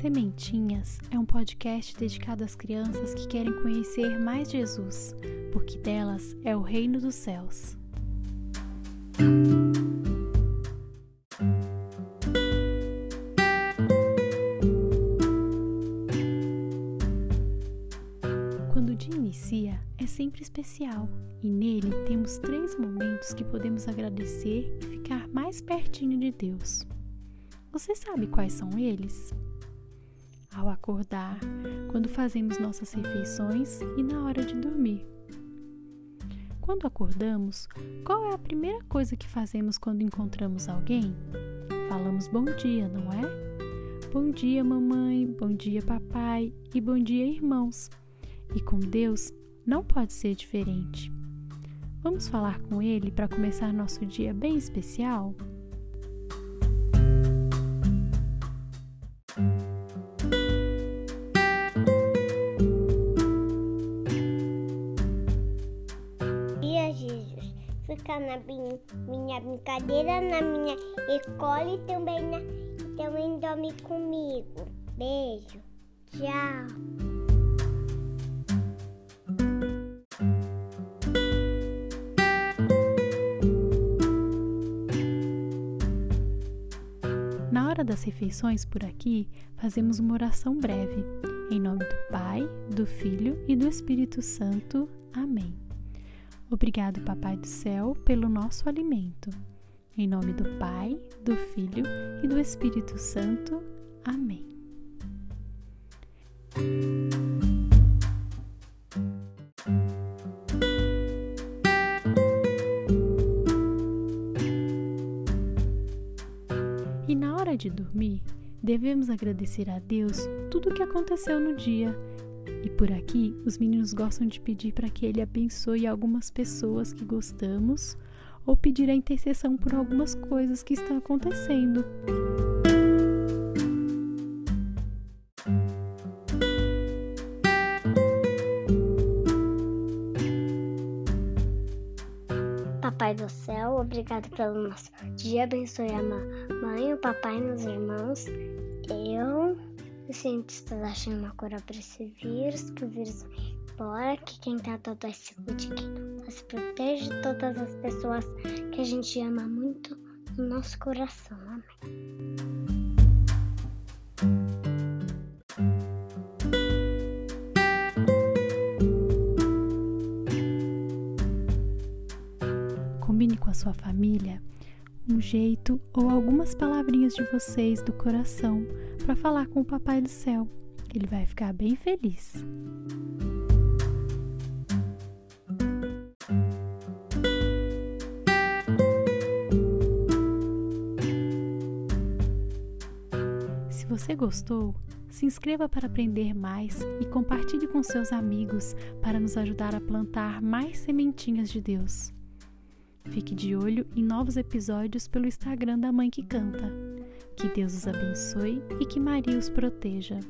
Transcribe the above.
Sementinhas é um podcast dedicado às crianças que querem conhecer mais Jesus, porque delas é o reino dos céus. Quando o dia inicia, é sempre especial e nele temos três momentos que podemos agradecer e ficar mais pertinho de Deus. Você sabe quais são eles? Ao acordar, quando fazemos nossas refeições e na hora de dormir. Quando acordamos, qual é a primeira coisa que fazemos quando encontramos alguém? Falamos bom dia, não é? Bom dia, mamãe, bom dia, papai e bom dia, irmãos. E com Deus não pode ser diferente. Vamos falar com Ele para começar nosso dia bem especial? Ficar na minha brincadeira, na minha escola e também, na, também dorme comigo. Beijo. Tchau. Na hora das refeições por aqui, fazemos uma oração breve. Em nome do Pai, do Filho e do Espírito Santo. Amém. Obrigado, Papai do Céu, pelo nosso alimento. Em nome do Pai, do Filho e do Espírito Santo. Amém. E na hora de dormir, devemos agradecer a Deus tudo o que aconteceu no dia e por aqui, os meninos gostam de pedir para que ele abençoe algumas pessoas que gostamos ou pedir a intercessão por algumas coisas que estão acontecendo. Papai do céu, obrigado pelo nosso dia. Abençoe a mãe, o papai os irmãos. Eu os cientistas acham uma cura para esse vírus, que o vírus vai embora, que quem tá todo é se cuide, quem não tá se protege de todas as pessoas que a gente ama muito no nosso coração. Amém. Combine com a sua família um jeito ou algumas palavrinhas de vocês do coração para falar com o Papai do Céu. Ele vai ficar bem feliz. Se você gostou, se inscreva para aprender mais e compartilhe com seus amigos para nos ajudar a plantar mais sementinhas de Deus. Fique de olho em novos episódios pelo Instagram da Mãe que Canta. Que Deus os abençoe e que Maria os proteja.